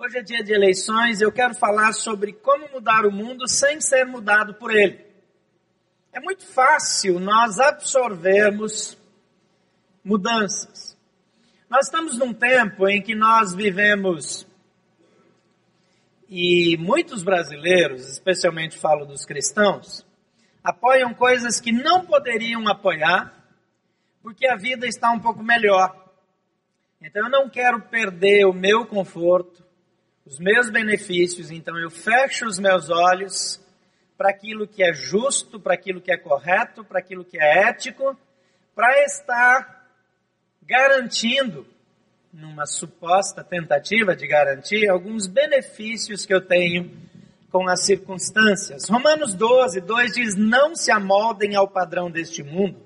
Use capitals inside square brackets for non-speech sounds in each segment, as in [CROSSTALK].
Hoje é dia de eleições eu quero falar sobre como mudar o mundo sem ser mudado por ele. É muito fácil nós absorvermos mudanças. Nós estamos num tempo em que nós vivemos e muitos brasileiros, especialmente falo dos cristãos, apoiam coisas que não poderiam apoiar porque a vida está um pouco melhor. Então eu não quero perder o meu conforto, os meus benefícios, então eu fecho os meus olhos para aquilo que é justo, para aquilo que é correto, para aquilo que é ético, para estar garantindo, numa suposta tentativa de garantir, alguns benefícios que eu tenho com as circunstâncias. Romanos 12, 2 diz: Não se amoldem ao padrão deste mundo,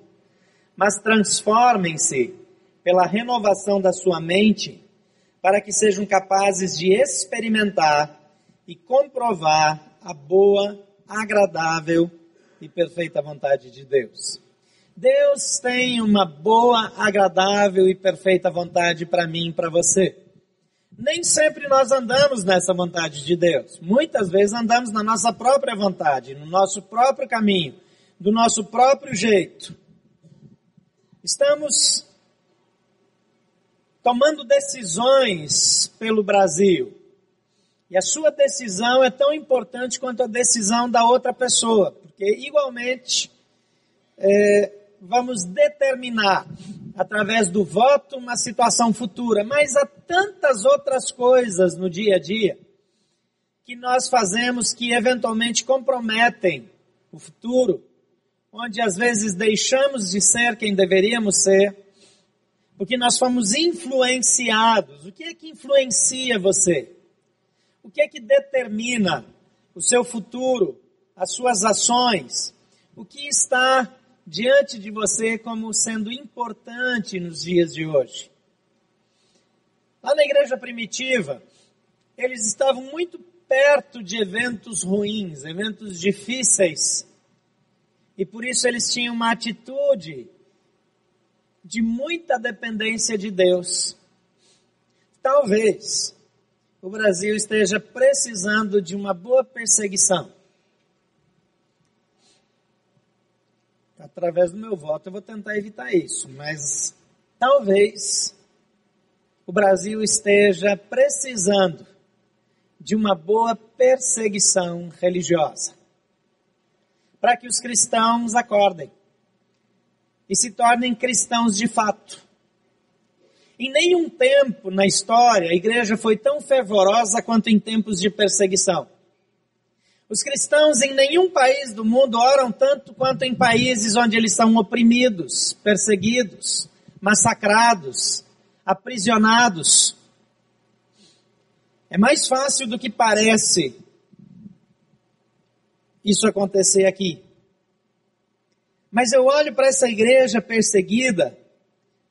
mas transformem-se pela renovação da sua mente para que sejam capazes de experimentar e comprovar a boa, agradável e perfeita vontade de Deus. Deus tem uma boa, agradável e perfeita vontade para mim e para você. Nem sempre nós andamos nessa vontade de Deus. Muitas vezes andamos na nossa própria vontade, no nosso próprio caminho, do nosso próprio jeito. Estamos tomando decisões pelo Brasil. E a sua decisão é tão importante quanto a decisão da outra pessoa, porque igualmente é, vamos determinar através do voto uma situação futura, mas há tantas outras coisas no dia a dia que nós fazemos que eventualmente comprometem o futuro, onde às vezes deixamos de ser quem deveríamos ser porque nós fomos influenciados. O que é que influencia você? O que é que determina o seu futuro, as suas ações? O que está diante de você como sendo importante nos dias de hoje? Lá na igreja primitiva, eles estavam muito perto de eventos ruins, eventos difíceis. E por isso eles tinham uma atitude de muita dependência de Deus. Talvez o Brasil esteja precisando de uma boa perseguição. Através do meu voto eu vou tentar evitar isso, mas talvez o Brasil esteja precisando de uma boa perseguição religiosa. Para que os cristãos acordem e se tornem cristãos de fato. Em nenhum tempo na história a igreja foi tão fervorosa quanto em tempos de perseguição. Os cristãos em nenhum país do mundo oram tanto quanto em países onde eles são oprimidos, perseguidos, massacrados, aprisionados. É mais fácil do que parece isso acontecer aqui. Mas eu olho para essa igreja perseguida,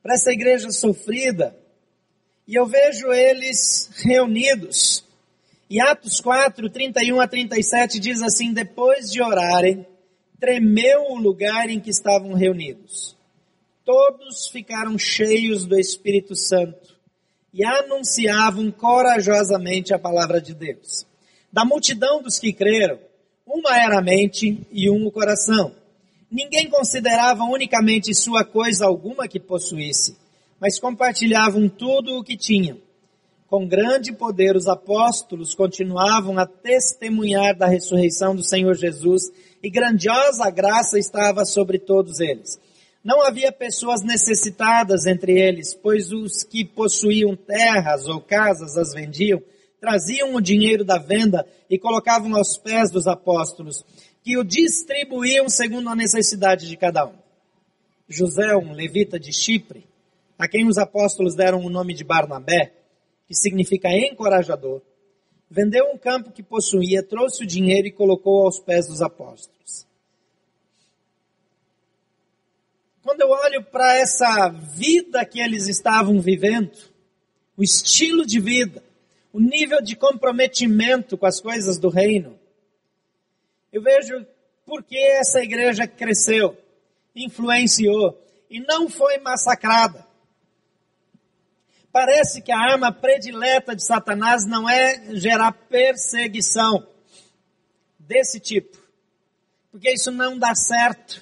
para essa igreja sofrida, e eu vejo eles reunidos. E Atos 4, 31 a 37 diz assim: Depois de orarem, tremeu o lugar em que estavam reunidos. Todos ficaram cheios do Espírito Santo e anunciavam corajosamente a palavra de Deus. Da multidão dos que creram, uma era a mente e um o coração. Ninguém considerava unicamente sua coisa alguma que possuísse, mas compartilhavam tudo o que tinham. Com grande poder, os apóstolos continuavam a testemunhar da ressurreição do Senhor Jesus e grandiosa graça estava sobre todos eles. Não havia pessoas necessitadas entre eles, pois os que possuíam terras ou casas as vendiam, traziam o dinheiro da venda e colocavam aos pés dos apóstolos que o distribuíam segundo a necessidade de cada um. José, um levita de Chipre, a quem os apóstolos deram o nome de Barnabé, que significa encorajador, vendeu um campo que possuía, trouxe o dinheiro e colocou aos pés dos apóstolos. Quando eu olho para essa vida que eles estavam vivendo, o estilo de vida, o nível de comprometimento com as coisas do reino, eu vejo por que essa igreja cresceu, influenciou e não foi massacrada. Parece que a arma predileta de Satanás não é gerar perseguição desse tipo, porque isso não dá certo.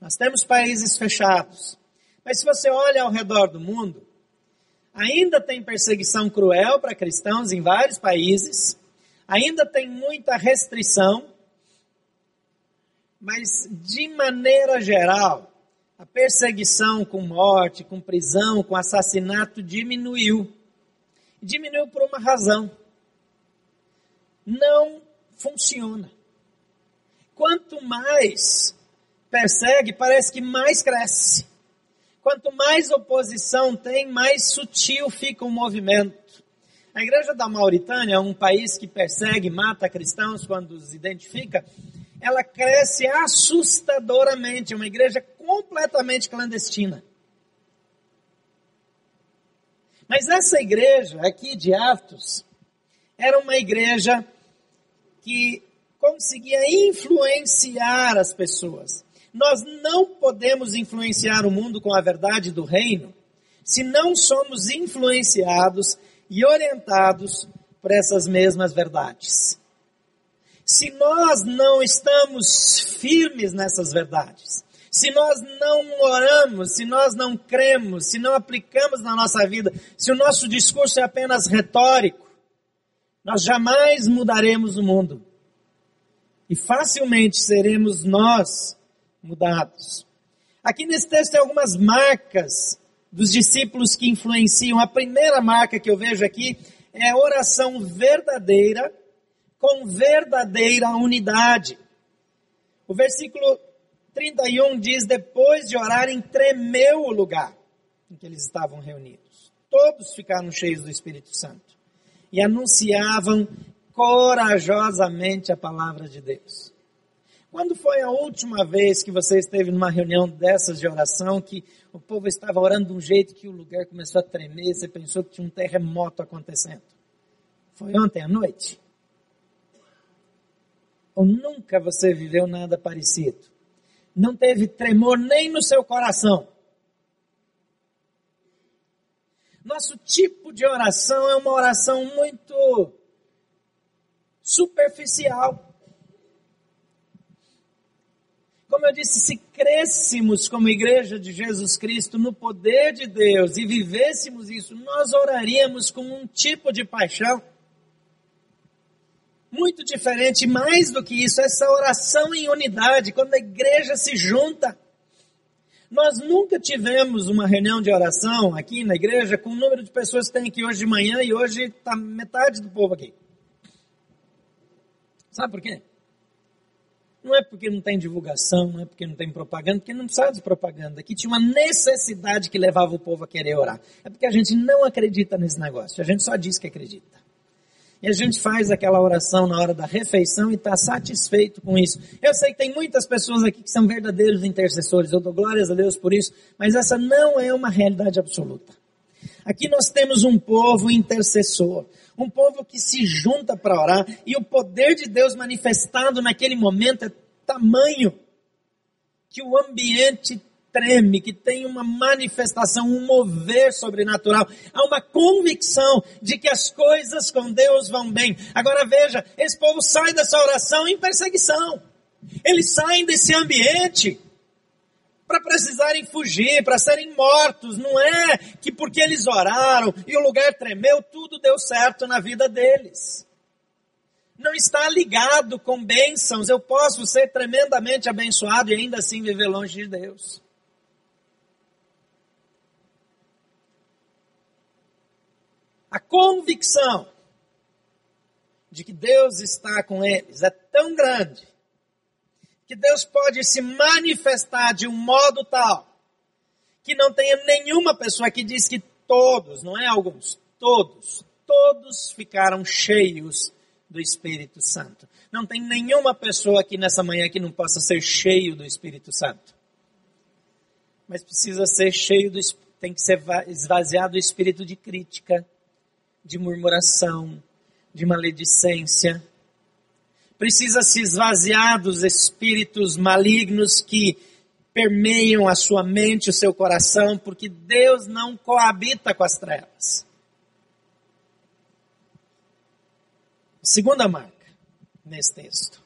Nós temos países fechados, mas se você olha ao redor do mundo, ainda tem perseguição cruel para cristãos em vários países, ainda tem muita restrição, mas de maneira geral, a perseguição com morte, com prisão, com assassinato diminuiu. Diminuiu por uma razão. Não funciona. Quanto mais persegue, parece que mais cresce. Quanto mais oposição tem, mais sutil fica o movimento. A igreja da Mauritânia um país que persegue, mata cristãos quando os identifica. Ela cresce assustadoramente, uma igreja completamente clandestina. Mas essa igreja aqui de Atos era uma igreja que conseguia influenciar as pessoas. Nós não podemos influenciar o mundo com a verdade do reino se não somos influenciados e orientados por essas mesmas verdades. Se nós não estamos firmes nessas verdades, se nós não oramos, se nós não cremos, se não aplicamos na nossa vida, se o nosso discurso é apenas retórico, nós jamais mudaremos o mundo. E facilmente seremos nós mudados. Aqui nesse texto tem algumas marcas dos discípulos que influenciam. A primeira marca que eu vejo aqui é oração verdadeira com verdadeira unidade. O versículo 31 diz: Depois de orarem, tremeu o lugar em que eles estavam reunidos. Todos ficaram cheios do Espírito Santo e anunciavam corajosamente a palavra de Deus. Quando foi a última vez que você esteve numa reunião dessas de oração que o povo estava orando de um jeito que o lugar começou a tremer, você pensou que tinha um terremoto acontecendo? Foi ontem à noite? Ou nunca você viveu nada parecido? não teve tremor nem no seu coração. Nosso tipo de oração é uma oração muito superficial. Como eu disse, se crescêssemos como igreja de Jesus Cristo no poder de Deus e vivêssemos isso, nós oraríamos com um tipo de paixão muito diferente, mais do que isso, essa oração em unidade, quando a igreja se junta. Nós nunca tivemos uma reunião de oração aqui na igreja com o número de pessoas que tem aqui hoje de manhã e hoje está metade do povo aqui. Sabe por quê? Não é porque não tem divulgação, não é porque não tem propaganda, porque não precisa de propaganda. Aqui tinha uma necessidade que levava o povo a querer orar. É porque a gente não acredita nesse negócio, a gente só diz que acredita. E a gente faz aquela oração na hora da refeição e está satisfeito com isso. Eu sei que tem muitas pessoas aqui que são verdadeiros intercessores, eu dou glórias a Deus por isso, mas essa não é uma realidade absoluta. Aqui nós temos um povo intercessor, um povo que se junta para orar, e o poder de Deus manifestado naquele momento é tamanho que o ambiente treme, que tem uma manifestação, um mover sobrenatural. Há uma convicção de que as coisas com Deus vão bem. Agora veja, esse povo sai dessa oração em perseguição. Eles saem desse ambiente para precisarem fugir, para serem mortos. Não é que porque eles oraram e o lugar tremeu, tudo deu certo na vida deles. Não está ligado com bênçãos. Eu posso ser tremendamente abençoado e ainda assim viver longe de Deus. A convicção de que Deus está com eles é tão grande que Deus pode se manifestar de um modo tal que não tenha nenhuma pessoa que diz que todos, não é alguns, todos, todos ficaram cheios do Espírito Santo. Não tem nenhuma pessoa aqui nessa manhã que não possa ser cheio do Espírito Santo. Mas precisa ser cheio do tem que ser esvaziado do espírito de crítica, de murmuração, de maledicência. Precisa se esvaziar dos espíritos malignos que permeiam a sua mente, o seu coração, porque Deus não coabita com as trevas. Segunda marca nesse texto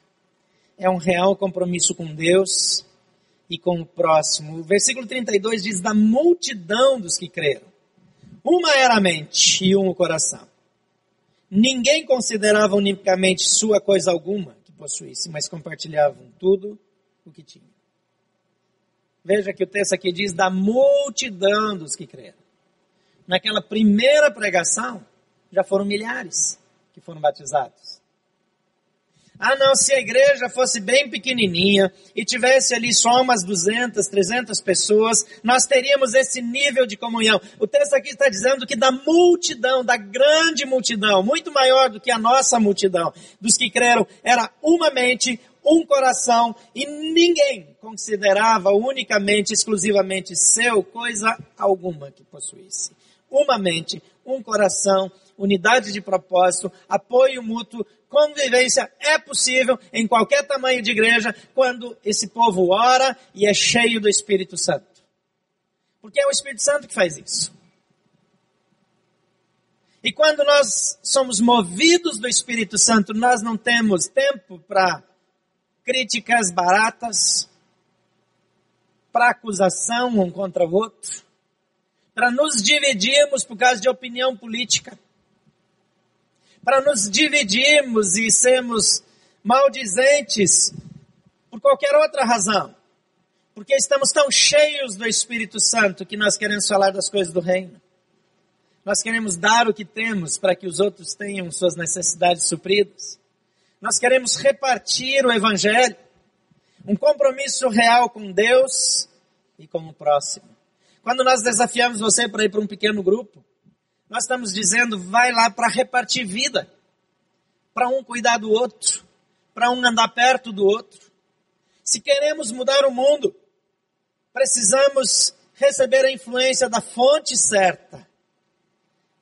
é um real compromisso com Deus e com o próximo. O versículo 32 diz: da multidão dos que creram. Uma era a mente e um o coração. Ninguém considerava unicamente sua coisa alguma que possuísse, mas compartilhavam tudo o que tinham. Veja que o texto aqui diz da multidão dos que creram. Naquela primeira pregação, já foram milhares que foram batizados. Ah, não, se a igreja fosse bem pequenininha e tivesse ali só umas 200, 300 pessoas, nós teríamos esse nível de comunhão. O texto aqui está dizendo que da multidão, da grande multidão, muito maior do que a nossa multidão, dos que creram, era uma mente, um coração e ninguém considerava unicamente, exclusivamente seu coisa alguma que possuísse. Uma mente, um coração, unidade de propósito, apoio mútuo, convivência é possível em qualquer tamanho de igreja quando esse povo ora e é cheio do Espírito Santo. Porque é o Espírito Santo que faz isso. E quando nós somos movidos do Espírito Santo, nós não temos tempo para críticas baratas, para acusação um contra o outro, para nos dividirmos por causa de opinião política para nos dividirmos e sermos maldizentes por qualquer outra razão. Porque estamos tão cheios do Espírito Santo que nós queremos falar das coisas do reino. Nós queremos dar o que temos para que os outros tenham suas necessidades supridas. Nós queremos repartir o Evangelho. Um compromisso real com Deus e com o próximo. Quando nós desafiamos você para ir para um pequeno grupo, nós estamos dizendo, vai lá para repartir vida. Para um cuidar do outro. Para um andar perto do outro. Se queremos mudar o mundo, precisamos receber a influência da fonte certa.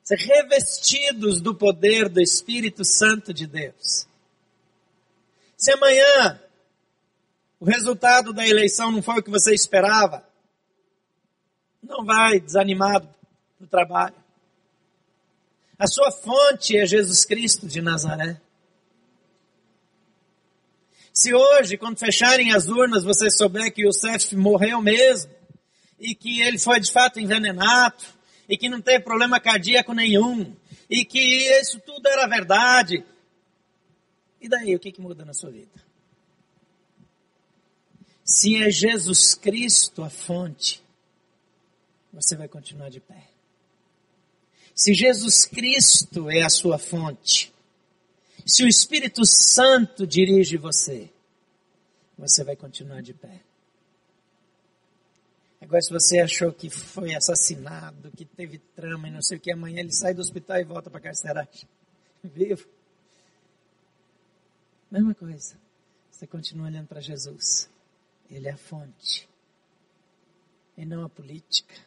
Ser revestidos do poder do Espírito Santo de Deus. Se amanhã o resultado da eleição não foi o que você esperava, não vai desanimado no trabalho. A sua fonte é Jesus Cristo de Nazaré. Se hoje, quando fecharem as urnas, você souber que Youssef morreu mesmo, e que ele foi de fato envenenado, e que não teve problema cardíaco nenhum, e que isso tudo era verdade, e daí, o que, que muda na sua vida? Se é Jesus Cristo a fonte, você vai continuar de pé. Se Jesus Cristo é a sua fonte, se o Espírito Santo dirige você, você vai continuar de pé. Agora, se você achou que foi assassinado, que teve trama e não sei o que, amanhã ele sai do hospital e volta para a carceragem. [LAUGHS] Vivo. Mesma coisa. Você continua olhando para Jesus. Ele é a fonte. E não a política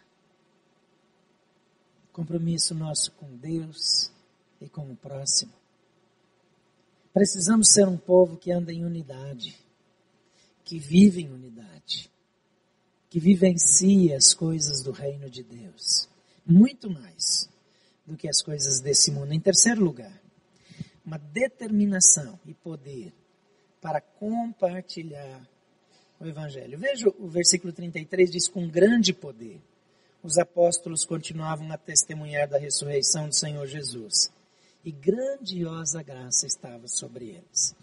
compromisso nosso com Deus e com o próximo. Precisamos ser um povo que anda em unidade, que vive em unidade, que vivencia as coisas do reino de Deus, muito mais do que as coisas desse mundo. Em terceiro lugar, uma determinação e poder para compartilhar o Evangelho. Veja o versículo 33 diz com grande poder os apóstolos continuavam a testemunhar da ressurreição do Senhor Jesus. E grandiosa graça estava sobre eles.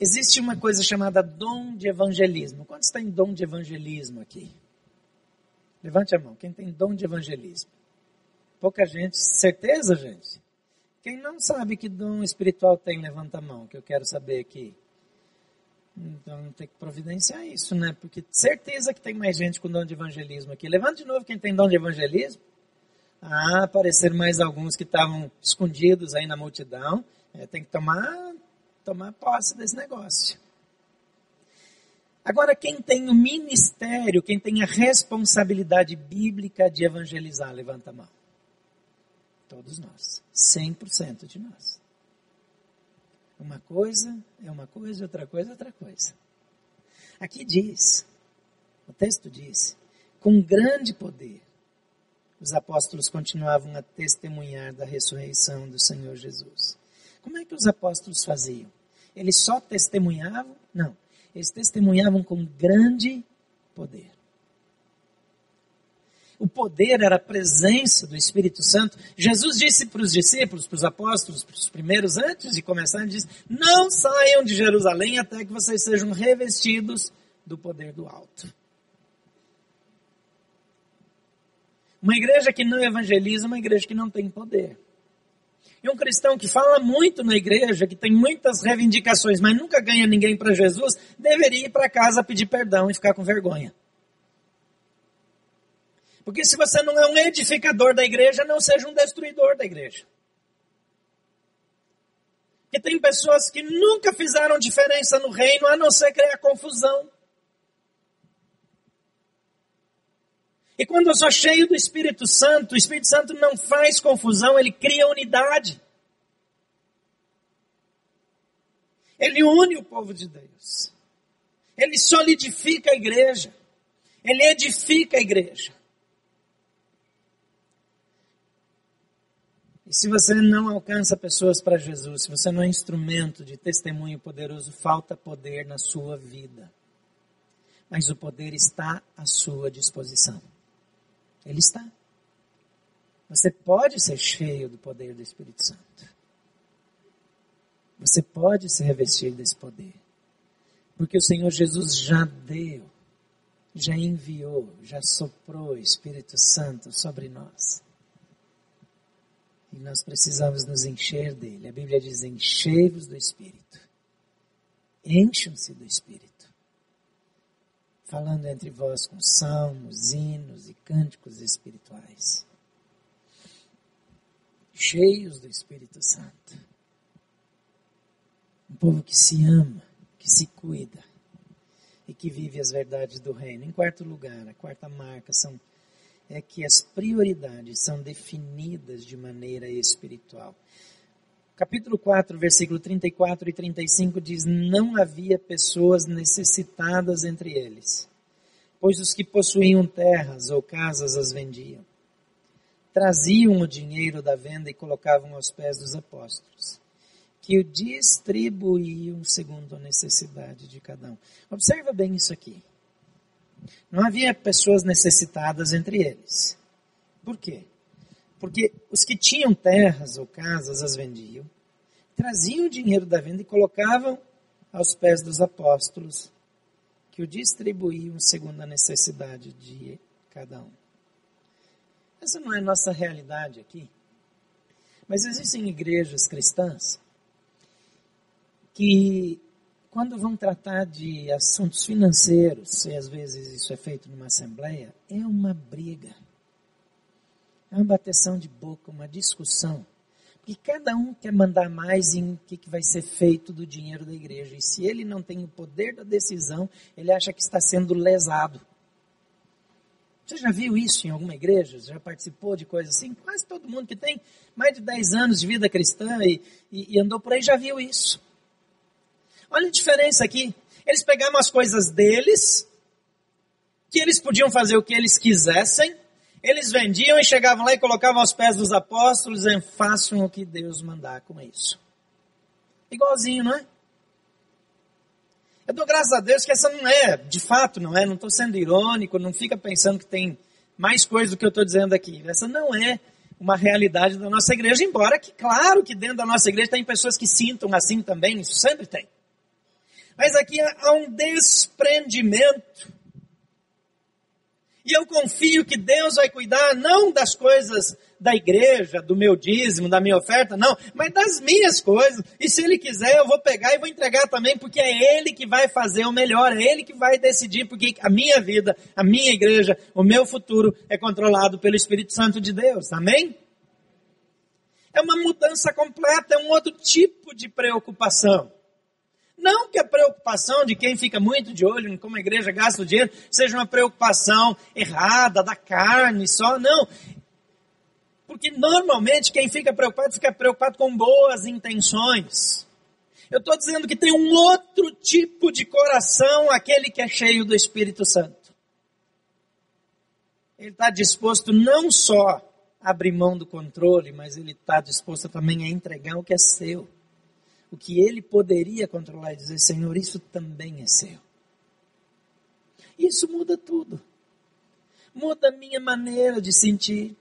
Existe uma coisa chamada dom de evangelismo. Quantos têm dom de evangelismo aqui? Levante a mão. Quem tem dom de evangelismo? Pouca gente. Certeza, gente? Quem não sabe que dom espiritual tem, levanta a mão, que eu quero saber aqui. Então tem que providenciar isso, né? Porque certeza que tem mais gente com dom de evangelismo aqui. Levanta de novo quem tem dom de evangelismo. Ah, apareceram mais alguns que estavam escondidos aí na multidão. É, tem que tomar, tomar posse desse negócio. Agora, quem tem o ministério, quem tem a responsabilidade bíblica de evangelizar, levanta a mão. Todos nós. 100% de nós. Uma coisa é uma coisa, outra coisa é outra coisa. Aqui diz, o texto diz, com grande poder, os apóstolos continuavam a testemunhar da ressurreição do Senhor Jesus. Como é que os apóstolos faziam? Eles só testemunhavam? Não. Eles testemunhavam com grande poder. O poder era a presença do Espírito Santo. Jesus disse para os discípulos, para os apóstolos, para os primeiros, antes de começar, ele disse: Não saiam de Jerusalém até que vocês sejam revestidos do poder do alto. Uma igreja que não evangeliza é uma igreja que não tem poder. E um cristão que fala muito na igreja, que tem muitas reivindicações, mas nunca ganha ninguém para Jesus, deveria ir para casa pedir perdão e ficar com vergonha. Porque se você não é um edificador da igreja, não seja um destruidor da igreja. Porque tem pessoas que nunca fizeram diferença no reino, a não ser criar confusão. E quando eu sou cheio do Espírito Santo, o Espírito Santo não faz confusão, ele cria unidade. Ele une o povo de Deus. Ele solidifica a igreja. Ele edifica a igreja. E se você não alcança pessoas para Jesus, se você não é instrumento de testemunho poderoso, falta poder na sua vida. Mas o poder está à sua disposição. Ele está. Você pode ser cheio do poder do Espírito Santo. Você pode se revestir desse poder. Porque o Senhor Jesus já deu, já enviou, já soprou o Espírito Santo sobre nós. E nós precisamos nos encher dele. A Bíblia diz: enchei-vos do Espírito. Encham-se do Espírito falando entre vós com salmos, hinos e cânticos espirituais, cheios do Espírito Santo. Um povo que se ama, que se cuida e que vive as verdades do reino. Em quarto lugar, a quarta marca são é que as prioridades são definidas de maneira espiritual. Capítulo 4, versículo 34 e 35 diz: Não havia pessoas necessitadas entre eles, pois os que possuíam terras ou casas as vendiam. Traziam o dinheiro da venda e colocavam aos pés dos apóstolos, que o distribuíam segundo a necessidade de cada um. Observa bem isso aqui. Não havia pessoas necessitadas entre eles. Por quê? Porque os que tinham terras ou casas as vendiam, traziam o dinheiro da venda e colocavam aos pés dos apóstolos, que o distribuíam segundo a necessidade de cada um. Essa não é a nossa realidade aqui. Mas existem igrejas cristãs que, quando vão tratar de assuntos financeiros, e às vezes isso é feito numa assembleia, é uma briga é uma bateção de boca, uma discussão. Porque cada um quer mandar mais em o que, que vai ser feito do dinheiro da igreja. E se ele não tem o poder da decisão, ele acha que está sendo lesado. Você já viu isso em alguma igreja? Já participou de coisas assim? Quase todo mundo que tem mais de 10 anos de vida cristã e, e, e andou por aí já viu isso. Olha a diferença aqui. Eles pegavam as coisas deles, que eles podiam fazer o que eles quisessem, eles vendiam e chegavam lá e colocavam aos pés dos apóstolos e façam o que Deus mandar com isso. Igualzinho, não é? Eu dou graças a Deus que essa não é, de fato não é, não estou sendo irônico, não fica pensando que tem mais coisa do que eu estou dizendo aqui. Essa não é uma realidade da nossa igreja, embora que, claro, que dentro da nossa igreja tem pessoas que sintam assim também, isso sempre tem. Mas aqui há um desprendimento e eu confio que Deus vai cuidar não das coisas da igreja, do meu dízimo, da minha oferta, não, mas das minhas coisas. E se Ele quiser, eu vou pegar e vou entregar também, porque é Ele que vai fazer o melhor, é Ele que vai decidir, porque a minha vida, a minha igreja, o meu futuro é controlado pelo Espírito Santo de Deus. Amém? É uma mudança completa, é um outro tipo de preocupação. Não que a preocupação de quem fica muito de olho em como a igreja gasta o dinheiro seja uma preocupação errada, da carne só, não. Porque normalmente quem fica preocupado fica preocupado com boas intenções. Eu estou dizendo que tem um outro tipo de coração, aquele que é cheio do Espírito Santo. Ele está disposto não só a abrir mão do controle, mas ele está disposto também a entregar o que é seu. O que ele poderia controlar e dizer, Senhor, isso também é seu. Isso muda tudo. Muda a minha maneira de sentir.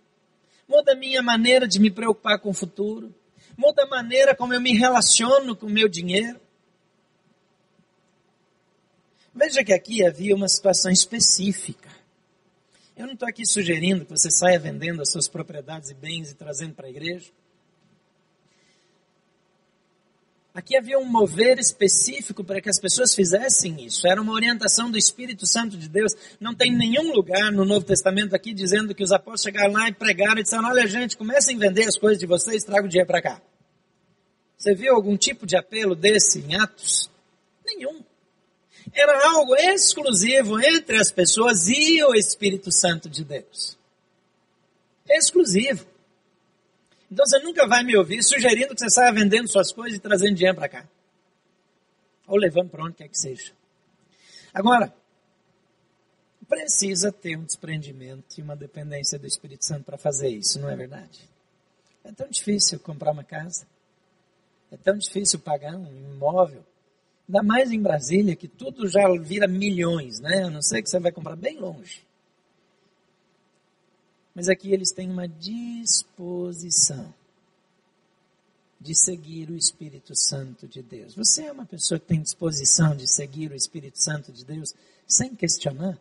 Muda a minha maneira de me preocupar com o futuro muda a maneira como eu me relaciono com o meu dinheiro. Veja que aqui havia uma situação específica. Eu não estou aqui sugerindo que você saia vendendo as suas propriedades e bens e trazendo para a igreja. Aqui havia um mover específico para que as pessoas fizessem isso. Era uma orientação do Espírito Santo de Deus. Não tem nenhum lugar no Novo Testamento aqui dizendo que os apóstolos chegaram lá e pregaram e disseram: Olha, gente, comecem a vender as coisas de vocês, traga o dinheiro para cá. Você viu algum tipo de apelo desse em Atos? Nenhum. Era algo exclusivo entre as pessoas e o Espírito Santo de Deus. Exclusivo. Então você nunca vai me ouvir sugerindo que você saia vendendo suas coisas e trazendo dinheiro para cá. Ou levando para onde quer que seja. Agora, precisa ter um desprendimento e uma dependência do Espírito Santo para fazer isso, não é verdade? É tão difícil comprar uma casa. É tão difícil pagar um imóvel. Ainda mais em Brasília, que tudo já vira milhões, né? A não ser que você vai comprar bem longe. Mas aqui eles têm uma disposição de seguir o Espírito Santo de Deus. Você é uma pessoa que tem disposição de seguir o Espírito Santo de Deus sem questionar?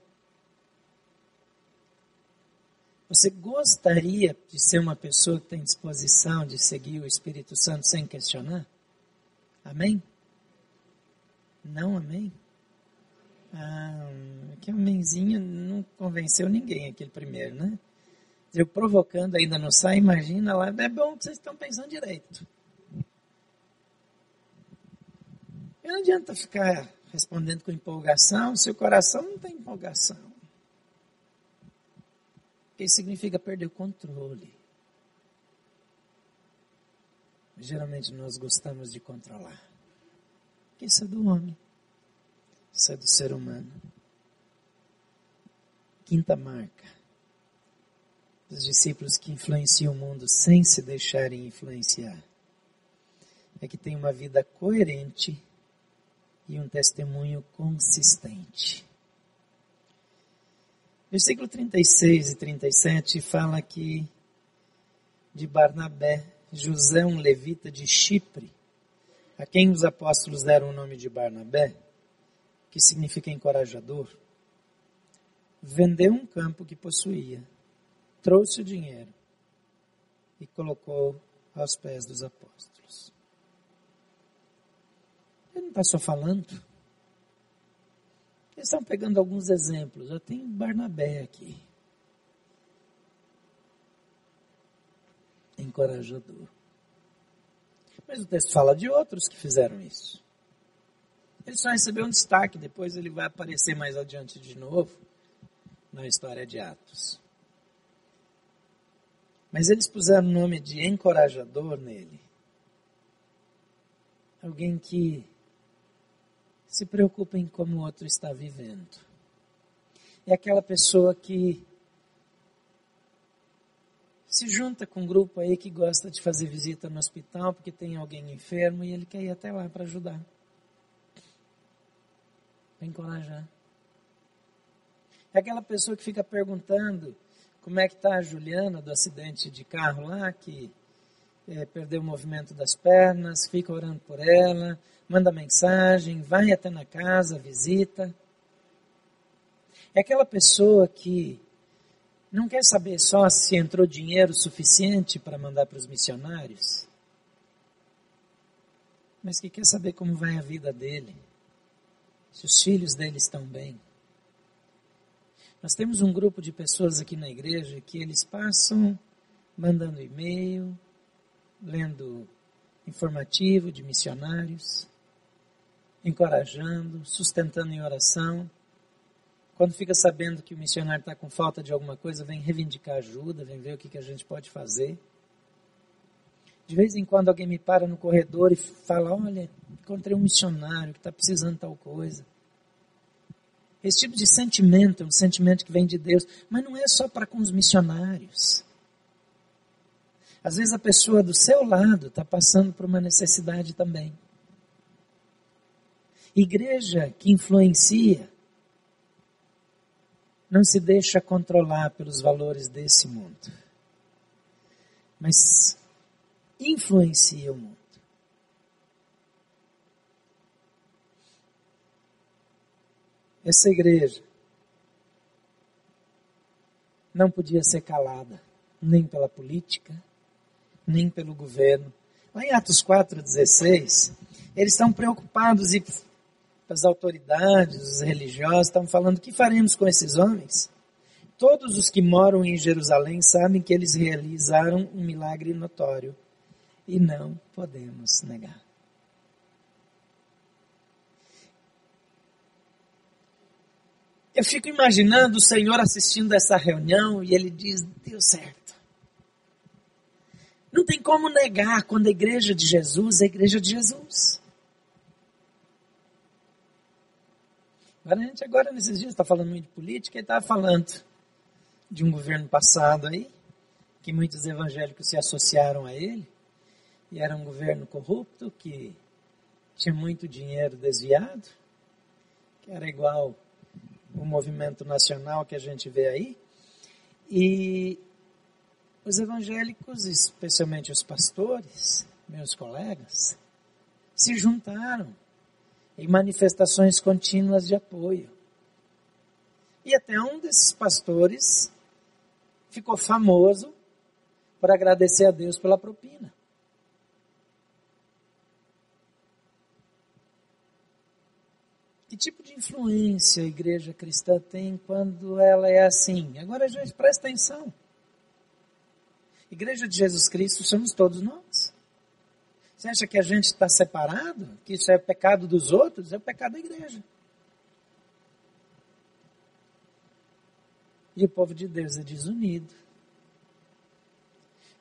Você gostaria de ser uma pessoa que tem disposição de seguir o Espírito Santo sem questionar? Amém? Não, amém? Ah, que amenzinho não convenceu ninguém aquele primeiro, né? Eu provocando ainda não sai, imagina lá, é bom que vocês estão pensando direito. E não adianta ficar respondendo com empolgação, se o coração não tem empolgação. Isso significa perder o controle. Geralmente nós gostamos de controlar. Isso é do homem. Isso é do ser humano. Quinta marca dos discípulos que influenciam o mundo sem se deixarem influenciar. É que tem uma vida coerente e um testemunho consistente. Versículo 36 e 37 fala aqui de Barnabé, José, um levita de Chipre, a quem os apóstolos deram o nome de Barnabé, que significa encorajador, vendeu um campo que possuía trouxe o dinheiro e colocou aos pés dos apóstolos. Ele não está só falando. Eles estão pegando alguns exemplos. Eu tenho Barnabé aqui. Encorajador. Mas o texto fala de outros que fizeram isso. Ele só recebeu um destaque, depois ele vai aparecer mais adiante de novo na história de Atos. Mas eles puseram o nome de encorajador nele. Alguém que se preocupa em como o outro está vivendo. É aquela pessoa que se junta com um grupo aí que gosta de fazer visita no hospital porque tem alguém enfermo e ele quer ir até lá para ajudar. Para encorajar. É aquela pessoa que fica perguntando como é que está a Juliana do acidente de carro lá, que é, perdeu o movimento das pernas, fica orando por ela, manda mensagem, vai até na casa, visita. É aquela pessoa que não quer saber só se entrou dinheiro suficiente para mandar para os missionários, mas que quer saber como vai a vida dele, se os filhos dele estão bem. Nós temos um grupo de pessoas aqui na igreja que eles passam mandando e-mail, lendo informativo de missionários, encorajando, sustentando em oração. Quando fica sabendo que o missionário está com falta de alguma coisa, vem reivindicar ajuda, vem ver o que, que a gente pode fazer. De vez em quando alguém me para no corredor e fala: Olha, encontrei um missionário que está precisando tal coisa. Esse tipo de sentimento é um sentimento que vem de Deus, mas não é só para com os missionários. Às vezes a pessoa do seu lado está passando por uma necessidade também. Igreja que influencia não se deixa controlar pelos valores desse mundo, mas influencia o mundo. Essa igreja não podia ser calada, nem pela política, nem pelo governo. Lá em Atos 4,16, eles estão preocupados e as autoridades, os religiosos, estão falando: o que faremos com esses homens? Todos os que moram em Jerusalém sabem que eles realizaram um milagre notório e não podemos negar. Eu fico imaginando o Senhor assistindo essa reunião e ele diz: deu certo. Não tem como negar quando a igreja de Jesus é a igreja de Jesus. Agora, a gente agora nesses dias está falando muito de política e está falando de um governo passado aí, que muitos evangélicos se associaram a ele, e era um governo corrupto, que tinha muito dinheiro desviado, que era igual o movimento nacional que a gente vê aí. E os evangélicos, especialmente os pastores, meus colegas, se juntaram em manifestações contínuas de apoio. E até um desses pastores ficou famoso por agradecer a Deus pela propina. Tipo de influência a igreja cristã tem quando ela é assim? Agora, gente, presta atenção. Igreja de Jesus Cristo somos todos nós. Você acha que a gente está separado? Que isso é pecado dos outros? É o pecado da igreja. E o povo de Deus é desunido.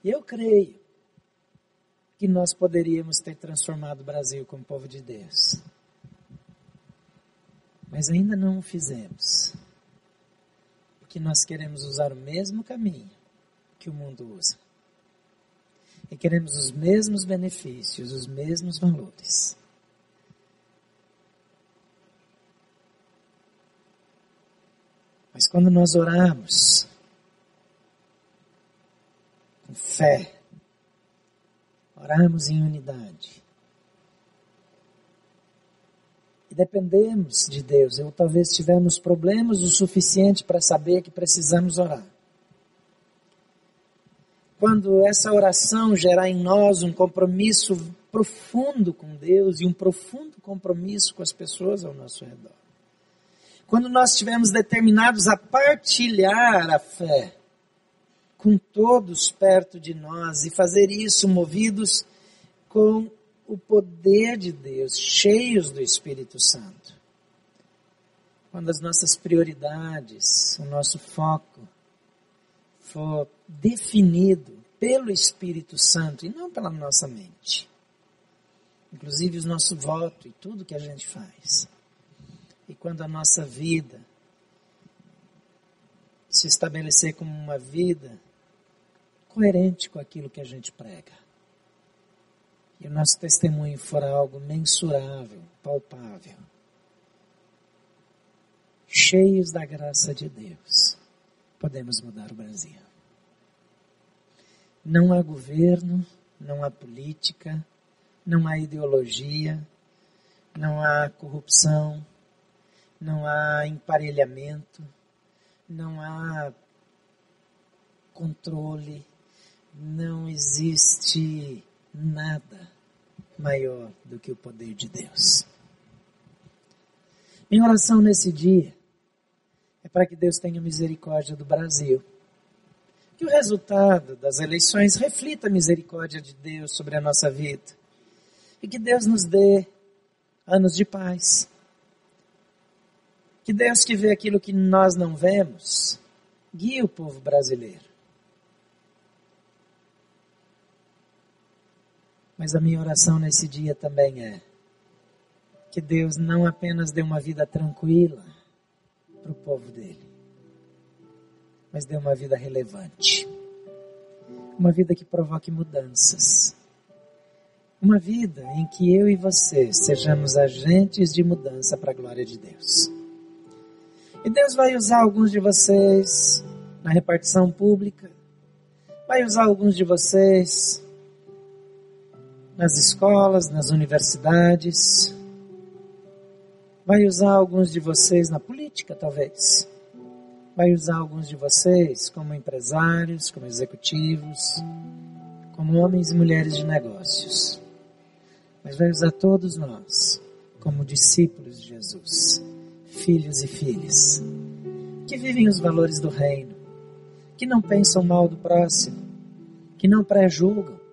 E eu creio que nós poderíamos ter transformado o Brasil como povo de Deus. Mas ainda não o fizemos. Porque nós queremos usar o mesmo caminho que o mundo usa. E queremos os mesmos benefícios, os mesmos valores. Mas quando nós oramos com fé, oramos em unidade, dependemos de Deus, ou talvez tivemos problemas o suficiente para saber que precisamos orar. Quando essa oração gerar em nós um compromisso profundo com Deus e um profundo compromisso com as pessoas ao nosso redor. Quando nós estivermos determinados a partilhar a fé com todos perto de nós e fazer isso movidos com o poder de Deus, cheios do Espírito Santo. Quando as nossas prioridades, o nosso foco for definido pelo Espírito Santo e não pela nossa mente. Inclusive o nosso voto e tudo que a gente faz. E quando a nossa vida se estabelecer como uma vida coerente com aquilo que a gente prega e o nosso testemunho for algo mensurável, palpável, cheios da graça de Deus, podemos mudar o Brasil. Não há governo, não há política, não há ideologia, não há corrupção, não há emparelhamento, não há controle, não existe nada maior do que o poder de Deus. Minha oração nesse dia é para que Deus tenha misericórdia do Brasil. Que o resultado das eleições reflita a misericórdia de Deus sobre a nossa vida. E que Deus nos dê anos de paz. Que Deus que vê aquilo que nós não vemos, guie o povo brasileiro. Mas a minha oração nesse dia também é que Deus não apenas dê uma vida tranquila para o povo dele, mas dê uma vida relevante. Uma vida que provoque mudanças. Uma vida em que eu e você sejamos agentes de mudança para a glória de Deus. E Deus vai usar alguns de vocês na repartição pública, vai usar alguns de vocês nas escolas, nas universidades, vai usar alguns de vocês na política, talvez. Vai usar alguns de vocês como empresários, como executivos, como homens e mulheres de negócios. Mas vai usar todos nós como discípulos de Jesus, filhos e filhas, que vivem os valores do reino, que não pensam mal do próximo, que não pré-julgam,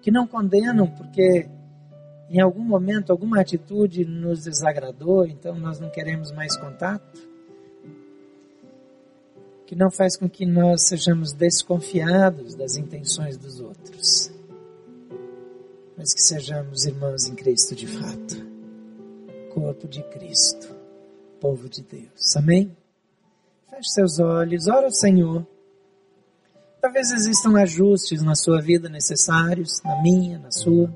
que não condenam porque em algum momento alguma atitude nos desagradou, então nós não queremos mais contato. Que não faz com que nós sejamos desconfiados das intenções dos outros, mas que sejamos irmãos em Cristo de fato, corpo de Cristo, povo de Deus. Amém? Feche seus olhos, ora ao Senhor. Talvez existam ajustes na sua vida necessários, na minha, na sua.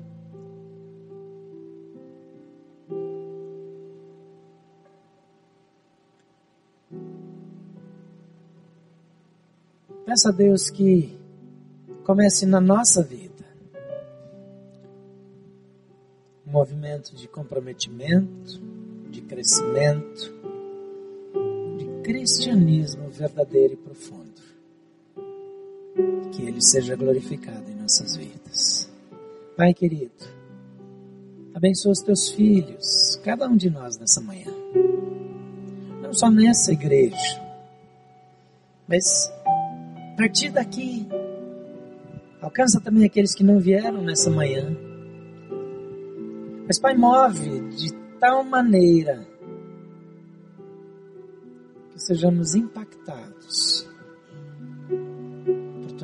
Peça a Deus que comece na nossa vida um movimento de comprometimento, de crescimento, de cristianismo verdadeiro e profundo que Ele seja glorificado em nossas vidas. Pai querido, abençoa os teus filhos, cada um de nós nessa manhã. Não só nessa igreja, mas a partir daqui, alcança também aqueles que não vieram nessa manhã. Mas Pai, move de tal maneira que sejamos impactados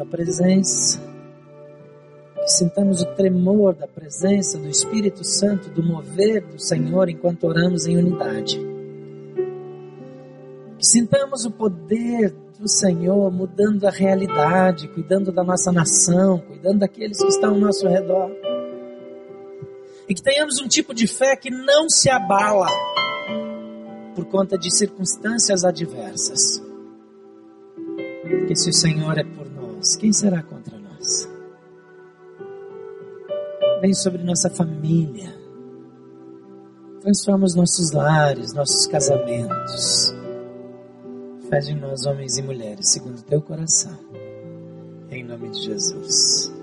tua presença, que sintamos o tremor da presença do Espírito Santo, do mover do Senhor enquanto oramos em unidade. Que sintamos o poder do Senhor mudando a realidade, cuidando da nossa nação, cuidando daqueles que estão ao nosso redor. E que tenhamos um tipo de fé que não se abala por conta de circunstâncias adversas. Porque se o Senhor é por nós, quem será contra nós? Vem sobre nossa família. Transforma os nossos lares, nossos casamentos. Faz de nós homens e mulheres segundo o teu coração. Em nome de Jesus.